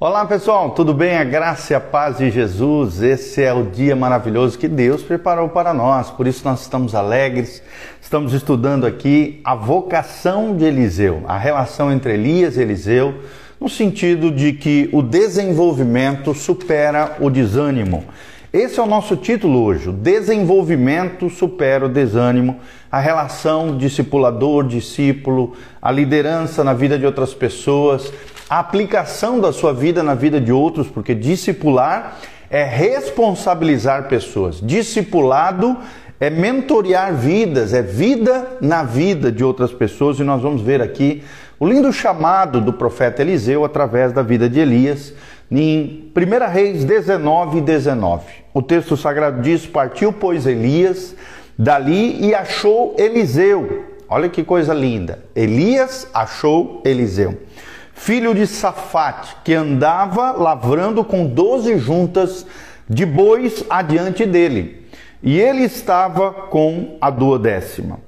Olá pessoal, tudo bem? A graça e a paz de Jesus. Esse é o dia maravilhoso que Deus preparou para nós. Por isso nós estamos alegres. Estamos estudando aqui a vocação de Eliseu, a relação entre Elias e Eliseu, no sentido de que o desenvolvimento supera o desânimo. Esse é o nosso título hoje: desenvolvimento supera o desânimo, a relação discipulador-discípulo, a liderança na vida de outras pessoas, a aplicação da sua vida na vida de outros, porque discipular é responsabilizar pessoas, discipulado é mentorear vidas, é vida na vida de outras pessoas, e nós vamos ver aqui o lindo chamado do profeta Eliseu através da vida de Elias em 1 Reis 19, 19. O texto sagrado diz: Partiu, pois, Elias dali e achou Eliseu. Olha que coisa linda. Elias achou Eliseu, filho de Safate, que andava lavrando com doze juntas de bois adiante dele. E ele estava com a duodécima.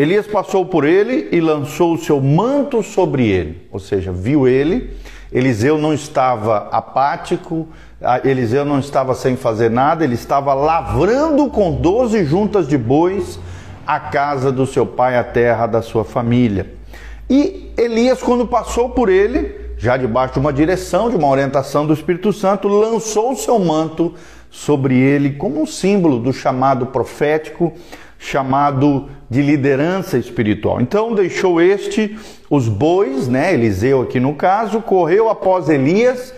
Elias passou por ele e lançou o seu manto sobre ele, ou seja, viu ele Eliseu não estava apático, Eliseu não estava sem fazer nada, ele estava lavrando com doze juntas de bois a casa do seu pai, a terra da sua família. E Elias, quando passou por ele, já debaixo de uma direção, de uma orientação do Espírito Santo, lançou o seu manto sobre ele como um símbolo do chamado profético chamado de liderança espiritual. Então deixou este os bois, né, Eliseu aqui no caso, correu após Elias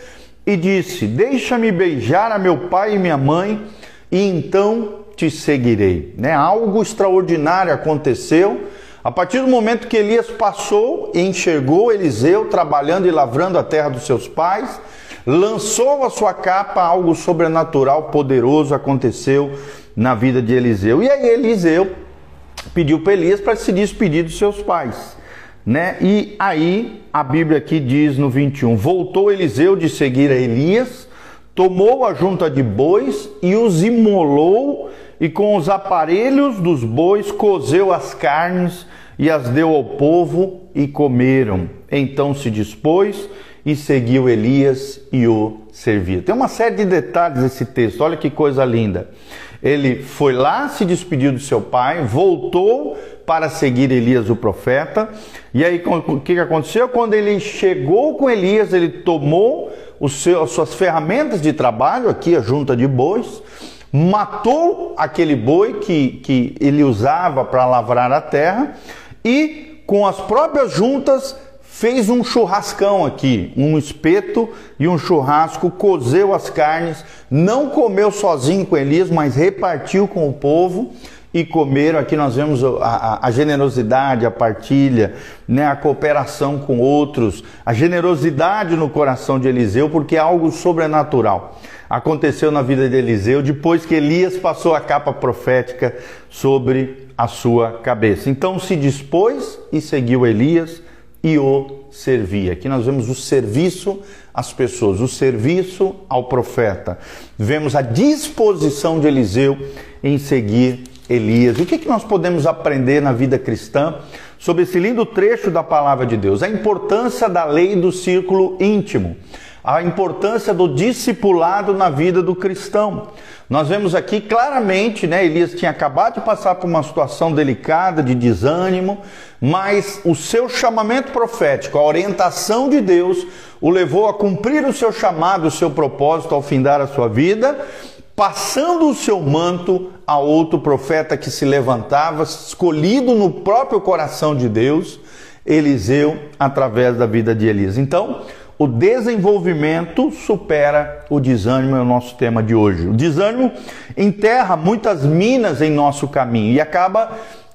e disse: Deixa-me beijar a meu pai e minha mãe, e então te seguirei. Né? Algo extraordinário aconteceu. A partir do momento que Elias passou e enxergou Eliseu trabalhando e lavrando a terra dos seus pais, lançou a sua capa, algo sobrenatural, poderoso aconteceu na vida de Eliseu. E aí Eliseu pediu para Elias para se despedir dos seus pais. Né? E aí a Bíblia aqui diz no 21: Voltou Eliseu de seguir a Elias, tomou a junta de bois e os imolou, e com os aparelhos dos bois cozeu as carnes e as deu ao povo e comeram. Então se dispôs e seguiu Elias e o servia. Tem uma série de detalhes nesse texto, olha que coisa linda. Ele foi lá, se despediu do seu pai, voltou para seguir Elias o profeta. E aí o que aconteceu? Quando ele chegou com Elias, ele tomou seu, as suas ferramentas de trabalho, aqui a junta de bois, matou aquele boi que, que ele usava para lavrar a terra e com as próprias juntas fez um churrascão aqui, um espeto e um churrasco, cozeu as carnes, não comeu sozinho com Elias, mas repartiu com o povo e comeram. Aqui nós vemos a, a, a, generosidade, a partilha, né, a cooperação com outros, a generosidade no coração de Eliseu, porque é algo sobrenatural. Aconteceu na vida de Eliseu depois que Elias passou a capa profética sobre a sua cabeça. Então se dispôs e seguiu Elias e o servia. Aqui nós vemos o serviço às pessoas, o serviço ao profeta. Vemos a disposição de Eliseu em seguir Elias. O que, que nós podemos aprender na vida cristã sobre esse lindo trecho da palavra de Deus? A importância da lei do círculo íntimo a importância do discipulado na vida do cristão. Nós vemos aqui claramente, né, Elias tinha acabado de passar por uma situação delicada de desânimo, mas o seu chamamento profético, a orientação de Deus, o levou a cumprir o seu chamado, o seu propósito ao findar a sua vida, passando o seu manto a outro profeta que se levantava, escolhido no próprio coração de Deus, Eliseu, através da vida de Elias. Então, o desenvolvimento supera o desânimo, é o nosso tema de hoje. O desânimo enterra muitas minas em nosso caminho e acaba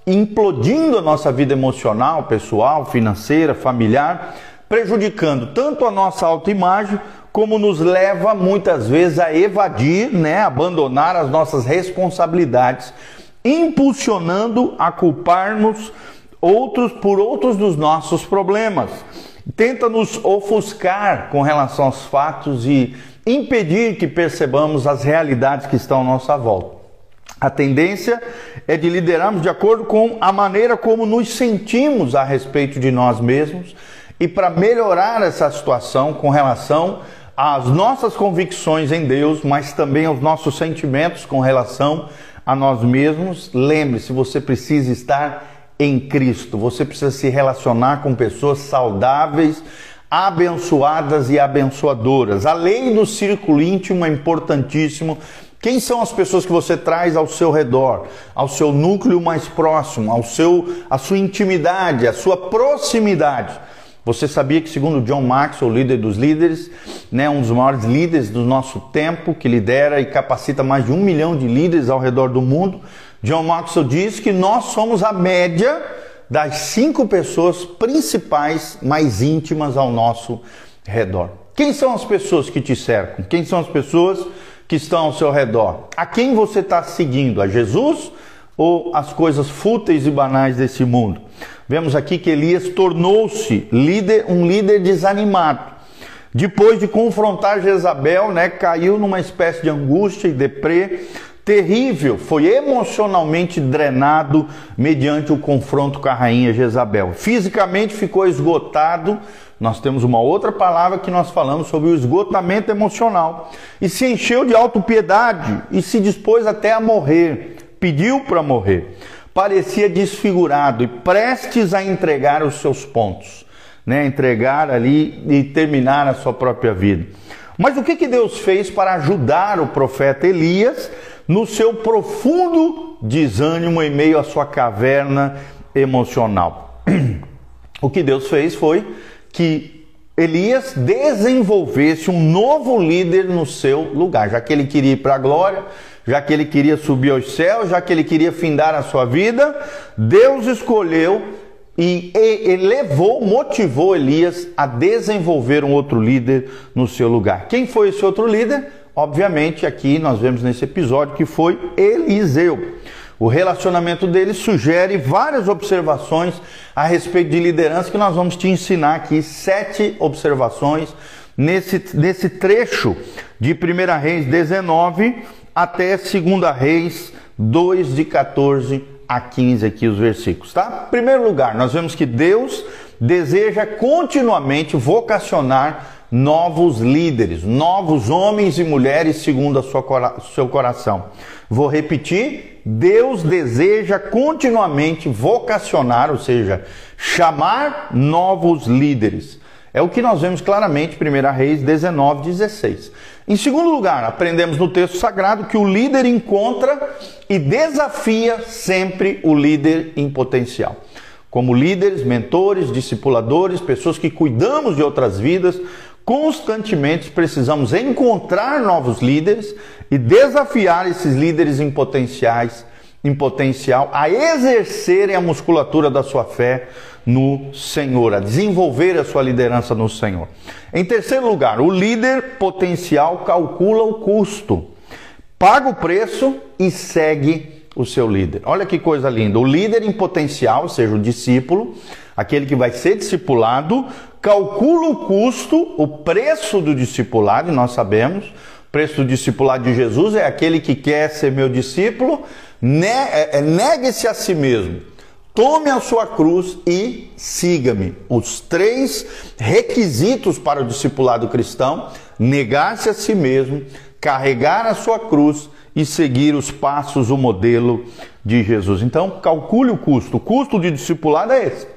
implodindo a nossa vida emocional, pessoal, financeira, familiar, prejudicando tanto a nossa autoimagem como nos leva muitas vezes a evadir, né, abandonar as nossas responsabilidades, impulsionando a culpar-nos outros por outros dos nossos problemas tenta nos ofuscar com relação aos fatos e impedir que percebamos as realidades que estão à nossa volta. A tendência é de liderarmos de acordo com a maneira como nos sentimos a respeito de nós mesmos e para melhorar essa situação com relação às nossas convicções em Deus, mas também aos nossos sentimentos com relação a nós mesmos. Lembre-se, você precisa estar em Cristo, você precisa se relacionar com pessoas saudáveis, abençoadas e abençoadoras. A lei do círculo íntimo é importantíssimo. Quem são as pessoas que você traz ao seu redor, ao seu núcleo mais próximo, ao seu, a sua intimidade, a sua proximidade? Você sabia que, segundo John Maxwell, líder dos líderes, né, um dos maiores líderes do nosso tempo, que lidera e capacita mais de um milhão de líderes ao redor do mundo, John Maxwell diz que nós somos a média das cinco pessoas principais mais íntimas ao nosso redor. Quem são as pessoas que te cercam? Quem são as pessoas que estão ao seu redor? A quem você está seguindo? A Jesus ou as coisas fúteis e banais desse mundo? Vemos aqui que Elias tornou-se líder, um líder desanimado. Depois de confrontar Jezabel, né, caiu numa espécie de angústia e deprê terrível, foi emocionalmente drenado mediante o confronto com a rainha Jezabel. Fisicamente ficou esgotado. Nós temos uma outra palavra que nós falamos sobre o esgotamento emocional. E se encheu de autopiedade e se dispôs até a morrer. Pediu para morrer parecia desfigurado e prestes a entregar os seus pontos, né? entregar ali e terminar a sua própria vida. Mas o que, que Deus fez para ajudar o profeta Elias no seu profundo desânimo em meio à sua caverna emocional? O que Deus fez foi que Elias desenvolvesse um novo líder no seu lugar, já que ele queria ir para a glória, já que ele queria subir aos céus, já que ele queria findar a sua vida, Deus escolheu e, elevou, motivou Elias a desenvolver um outro líder no seu lugar. Quem foi esse outro líder? Obviamente, aqui nós vemos nesse episódio que foi Eliseu. O relacionamento dele sugere várias observações a respeito de liderança que nós vamos te ensinar aqui, sete observações nesse, nesse trecho de 1 Reis 19 até 2 Reis 2, de 14 a 15 aqui os versículos, tá? Em primeiro lugar, nós vemos que Deus deseja continuamente vocacionar novos líderes, novos homens e mulheres segundo sua, seu coração. Vou repetir, Deus deseja continuamente vocacionar, ou seja, chamar novos líderes. É o que nós vemos claramente em 1 Reis 19, 16. Em segundo lugar, aprendemos no texto sagrado que o líder encontra e desafia sempre o líder em potencial. Como líderes, mentores, discipuladores, pessoas que cuidamos de outras vidas, constantemente precisamos encontrar novos líderes e desafiar esses líderes em potenciais, em potencial a exercerem a musculatura da sua fé no Senhor, a desenvolver a sua liderança no Senhor. Em terceiro lugar, o líder potencial calcula o custo, paga o preço e segue o seu líder. Olha que coisa linda. O líder em potencial, ou seja, o discípulo, aquele que vai ser discipulado, calcula o custo, o preço do discipulado, e nós sabemos, o preço do discipulado de Jesus é aquele que quer ser meu discípulo, é, é, negue-se a si mesmo Tome a sua cruz e siga-me. Os três requisitos para o discipulado cristão: negar-se a si mesmo, carregar a sua cruz e seguir os passos, o modelo de Jesus. Então, calcule o custo. O custo de discipulado é esse.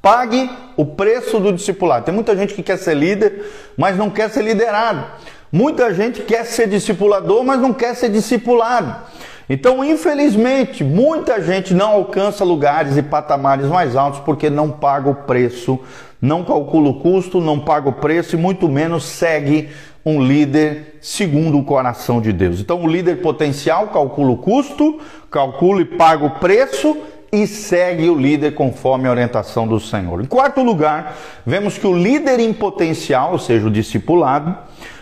Pague o preço do discipulado. Tem muita gente que quer ser líder, mas não quer ser liderado. Muita gente quer ser discipulador, mas não quer ser discipulado. Então, infelizmente, muita gente não alcança lugares e patamares mais altos porque não paga o preço, não calcula o custo, não paga o preço e muito menos segue um líder segundo o coração de Deus. Então, o líder potencial calcula o custo, calcula e paga o preço e segue o líder conforme a orientação do Senhor. Em quarto lugar, vemos que o líder em potencial, ou seja, o discipulado,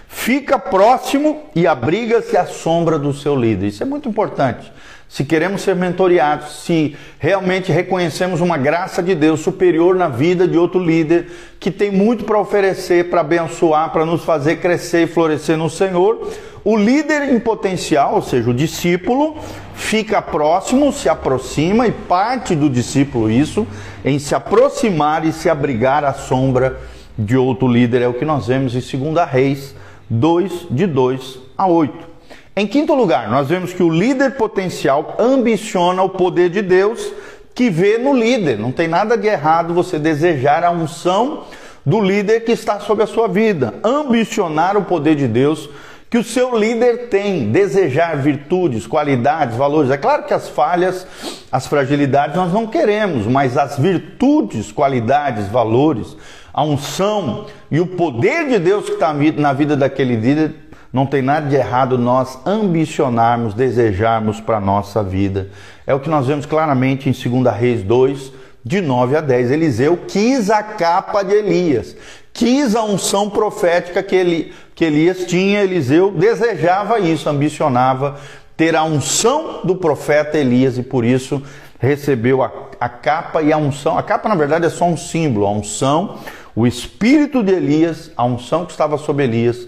fica próximo e abriga-se à sombra do seu líder. Isso é muito importante. Se queremos ser mentoriados, se realmente reconhecemos uma graça de Deus superior na vida de outro líder que tem muito para oferecer, para abençoar, para nos fazer crescer e florescer no Senhor, o líder em potencial, ou seja, o discípulo, fica próximo, se aproxima e parte do discípulo isso em se aproximar e se abrigar à sombra de outro líder, é o que nós vemos em 2 Reis 2, de 2 a 8. Em quinto lugar, nós vemos que o líder potencial ambiciona o poder de Deus que vê no líder. Não tem nada de errado você desejar a unção do líder que está sobre a sua vida, ambicionar o poder de Deus que o seu líder tem, desejar virtudes, qualidades, valores. É claro que as falhas, as fragilidades nós não queremos, mas as virtudes, qualidades, valores, a unção e o poder de Deus que está na vida daquele líder, não tem nada de errado nós ambicionarmos, desejarmos para a nossa vida. É o que nós vemos claramente em 2 Reis 2, de 9 a 10. Eliseu quis a capa de Elias, quis a unção profética que, ele, que Elias tinha. Eliseu desejava isso, ambicionava ter a unção do profeta Elias e por isso recebeu a, a capa e a unção. A capa, na verdade, é só um símbolo, a unção, o espírito de Elias, a unção que estava sobre Elias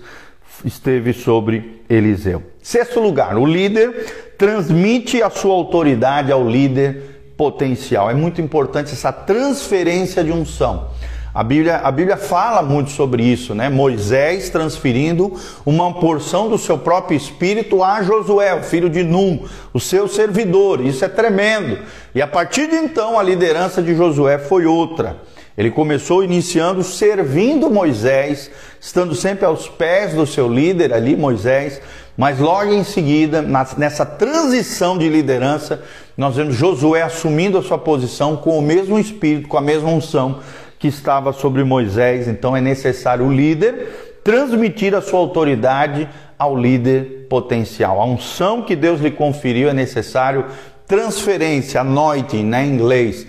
esteve sobre Eliseu. Sexto lugar, o líder transmite a sua autoridade ao líder potencial. É muito importante essa transferência de unção. A Bíblia, a Bíblia fala muito sobre isso, né? Moisés transferindo uma porção do seu próprio espírito a Josué, o filho de Num, o seu servidor. Isso é tremendo. E a partir de então a liderança de Josué foi outra. Ele começou iniciando servindo Moisés, estando sempre aos pés do seu líder ali, Moisés, mas logo em seguida, nessa transição de liderança, nós vemos Josué assumindo a sua posição com o mesmo espírito, com a mesma unção que estava sobre Moisés. Então é necessário o líder transmitir a sua autoridade ao líder potencial. A unção que Deus lhe conferiu é necessário transferência, anointing, né, em inglês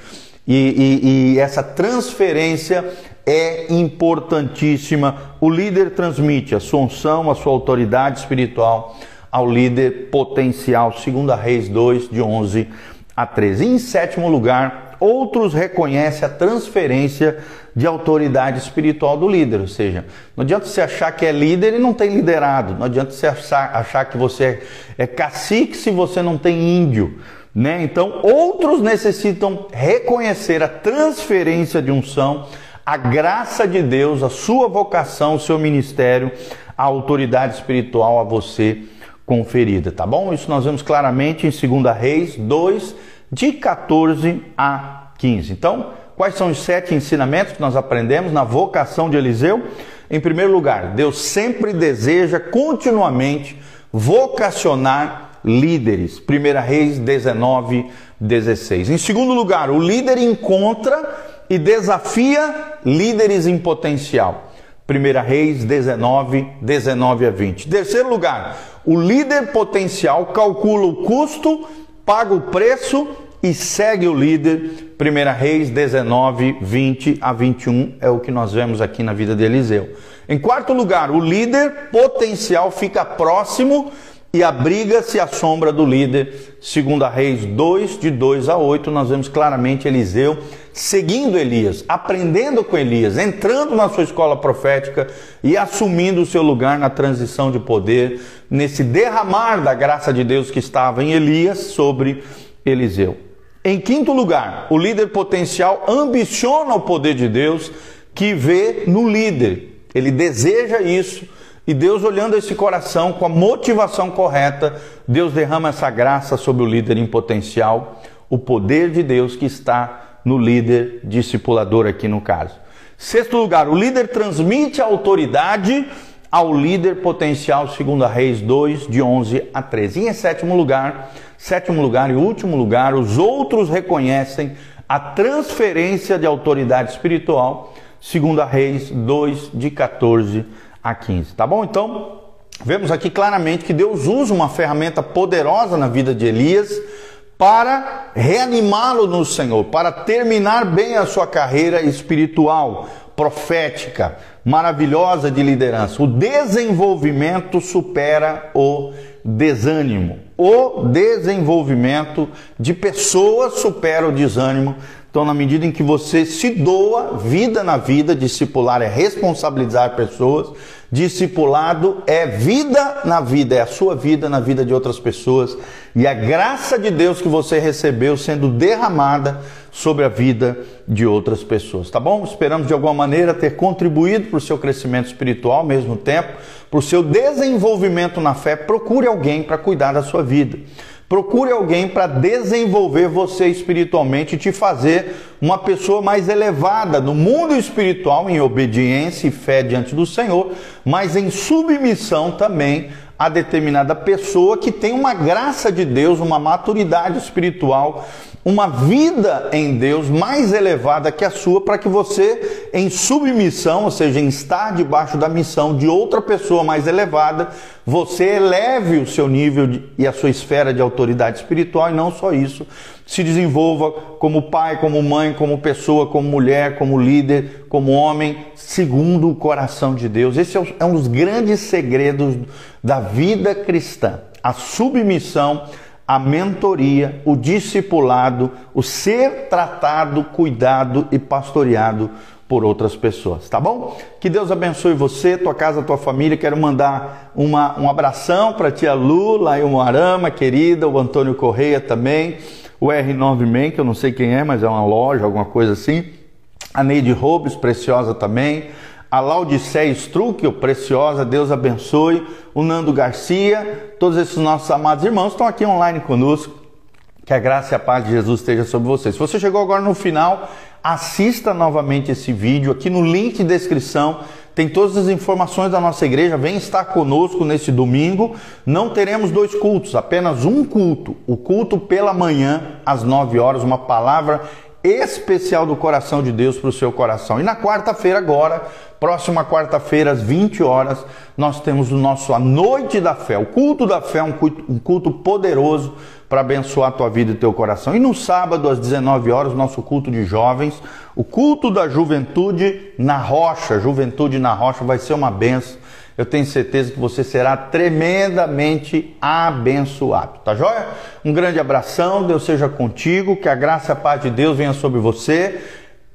e, e, e essa transferência é importantíssima. O líder transmite a sua unção, a sua autoridade espiritual ao líder potencial, segundo a Reis 2, de 11 a 13. E em sétimo lugar, outros reconhecem a transferência de autoridade espiritual do líder, ou seja, não adianta você achar que é líder e não tem liderado, não adianta você achar, achar que você é cacique se você não tem índio. Né? Então, outros necessitam reconhecer a transferência de unção, a graça de Deus, a sua vocação, o seu ministério, a autoridade espiritual a você conferida, tá bom? Isso nós vemos claramente em 2 Reis 2, de 14 a 15. Então, quais são os sete ensinamentos que nós aprendemos na vocação de Eliseu? Em primeiro lugar, Deus sempre deseja continuamente vocacionar líderes. 1 Reis 19, 16. Em segundo lugar, o líder encontra e desafia líderes em potencial. 1 Reis 19, 19 a 20. Terceiro lugar, o líder potencial calcula o custo, paga o preço e segue o líder. 1 Reis 19, 20 a 21 é o que nós vemos aqui na vida de Eliseu. Em quarto lugar, o líder potencial fica próximo e abriga-se à sombra do líder. Segundo a Reis 2, de 2 a 8, nós vemos claramente Eliseu seguindo Elias, aprendendo com Elias, entrando na sua escola profética e assumindo o seu lugar na transição de poder, nesse derramar da graça de Deus que estava em Elias sobre Eliseu. Em quinto lugar, o líder potencial ambiciona o poder de Deus que vê no líder. Ele deseja isso e Deus, olhando esse coração com a motivação correta, Deus derrama essa graça sobre o líder em potencial, o poder de Deus que está no líder discipulador aqui no caso. Sexto lugar, o líder transmite a autoridade ao líder potencial, segundo a Reis 2, de 11 a 13. E em sétimo lugar, sétimo lugar e último lugar, os outros reconhecem a transferência de autoridade espiritual, segundo a Reis 2, de 14 a a 15, tá bom? Então, vemos aqui claramente que Deus usa uma ferramenta poderosa na vida de Elias para reanimá-lo no Senhor, para terminar bem a sua carreira espiritual, profética, maravilhosa de liderança. O desenvolvimento supera o desânimo. O desenvolvimento de pessoas supera o desânimo Então, na medida em que você se doa, vida na vida, discipular é responsabilizar pessoas, discipulado é vida na vida, é a sua vida na vida de outras pessoas e a graça de Deus que você recebeu sendo derramada sobre a vida de outras pessoas, tá bom? Esperamos de alguma maneira ter contribuído para o seu crescimento espiritual ao mesmo tempo, para o seu desenvolvimento na fé. Procure alguém para cuidar da sua vida. Procure alguém para desenvolver você espiritualmente e te fazer uma pessoa mais elevada no mundo espiritual, em obediência e fé diante do Senhor, mas em submissão também a determinada pessoa que tem uma graça de Deus, uma maturidade espiritual uma vida em Deus mais elevada que a sua, para que você, em submissão, ou seja, em estar debaixo da missão de outra pessoa mais elevada, você eleve o seu nível de, e a sua esfera de autoridade espiritual, e não só isso, se desenvolva como pai, como mãe, como pessoa, como mulher, como líder, como homem, segundo o coração de Deus. Esse é, é um dos grandes segredos da vida cristã, a submissão a mentoria, o discipulado, o ser tratado, cuidado e pastoreado por outras pessoas, tá bom? Que Deus abençoe você, tua casa, tua família. Quero mandar uma, um abração para tia Lu, lá em Moarama, querida, o Antônio Correia também, o R9 Man, que eu não sei quem é, mas é uma loja, alguma coisa assim. A Neide Robes, preciosa também a Laodiceia Struck, preciosa, Deus abençoe, o Nando Garcia, todos esses nossos amados irmãos estão aqui online conosco. Que a graça e a paz de Jesus esteja sobre vocês. Se você chegou agora no final, assista novamente esse vídeo. Aqui no link de descrição tem todas as informações da nossa igreja. Vem estar conosco nesse domingo. Não teremos dois cultos, apenas um culto. O culto pela manhã, às 9 horas, uma palavra especial do coração de Deus para o seu coração. E na quarta-feira, agora, Próxima quarta-feira, às 20 horas, nós temos o nosso A Noite da Fé. O culto da fé é um culto, um culto poderoso para abençoar a tua vida e teu coração. E no sábado, às 19 horas, nosso culto de jovens, o culto da juventude na rocha. Juventude na rocha vai ser uma benção. Eu tenho certeza que você será tremendamente abençoado. Tá joia? Um grande abração, Deus seja contigo, que a graça e a paz de Deus venha sobre você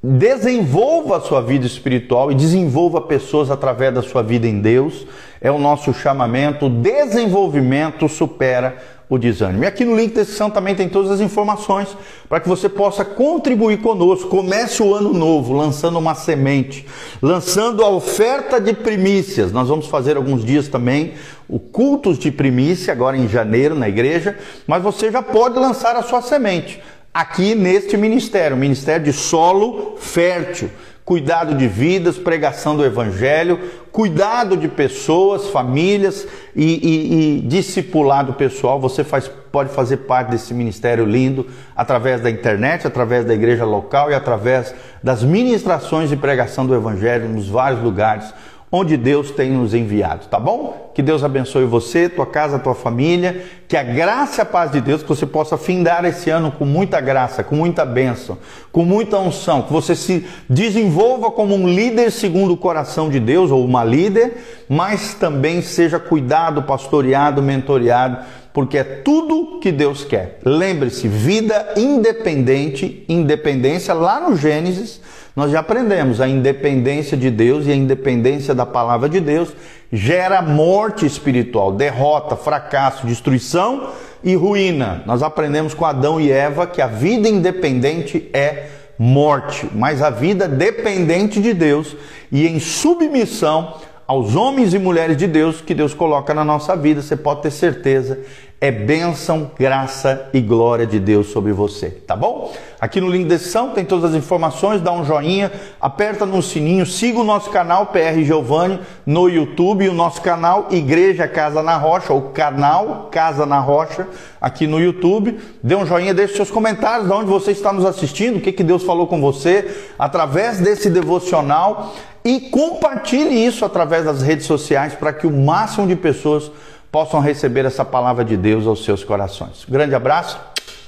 desenvolva a sua vida espiritual e desenvolva pessoas através da sua vida em Deus. É o nosso chamamento. O desenvolvimento supera o desânimo. E aqui no link da descrição também tem todas as informações para que você possa contribuir conosco. Comece o ano novo lançando uma semente, lançando a oferta de primícias. Nós vamos fazer alguns dias também o cultos de primícia agora em janeiro na igreja, mas você já pode lançar a sua semente aqui neste ministério, ministério de solo fértil, cuidado de vidas, pregação do evangelho, cuidado de pessoas, famílias e, e, e discipulado pessoal. Você faz, pode fazer parte desse ministério lindo através da internet, através da igreja local e através das ministrações de pregação do evangelho nos vários lugares onde Deus tem nos enviado, tá bom? Que Deus abençoe você, tua casa, tua família, que a graça e a paz de Deus, que você possa findar esse ano com muita graça, com muita bênção, com muita unção, que você se desenvolva como um líder segundo o coração de Deus, ou uma líder, mas também seja cuidado, pastoreado, mentoreado, porque é tudo que Deus quer. Lembre-se, vida independente, independência lá no Gênesis, nós já aprendemos a independência de Deus e a independência da palavra de Deus gera morte espiritual, derrota, fracasso, destruição e ruína. Nós aprendemos com Adão e Eva que a vida independente é morte, mas a vida dependente de Deus e em submissão aos homens e mulheres de Deus que Deus coloca na nossa vida, você pode ter certeza é bênção, graça e glória de Deus sobre você, tá bom? Aqui no link da descrição tem todas as informações, dá um joinha, aperta no sininho, siga o nosso canal PR Giovanni no YouTube e o nosso canal Igreja Casa na Rocha, ou canal Casa na Rocha aqui no YouTube. Dê um joinha, deixe seus comentários de onde você está nos assistindo, o que, que Deus falou com você através desse devocional e compartilhe isso através das redes sociais para que o máximo de pessoas possam receber essa palavra de Deus aos seus corações. grande abraço,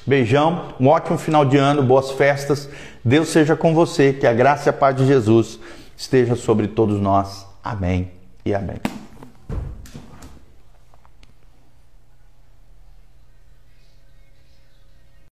beijão, um ótimo final de ano, boas festas. Deus seja com você, que a graça e a paz de Jesus esteja sobre todos nós. Amém e amém.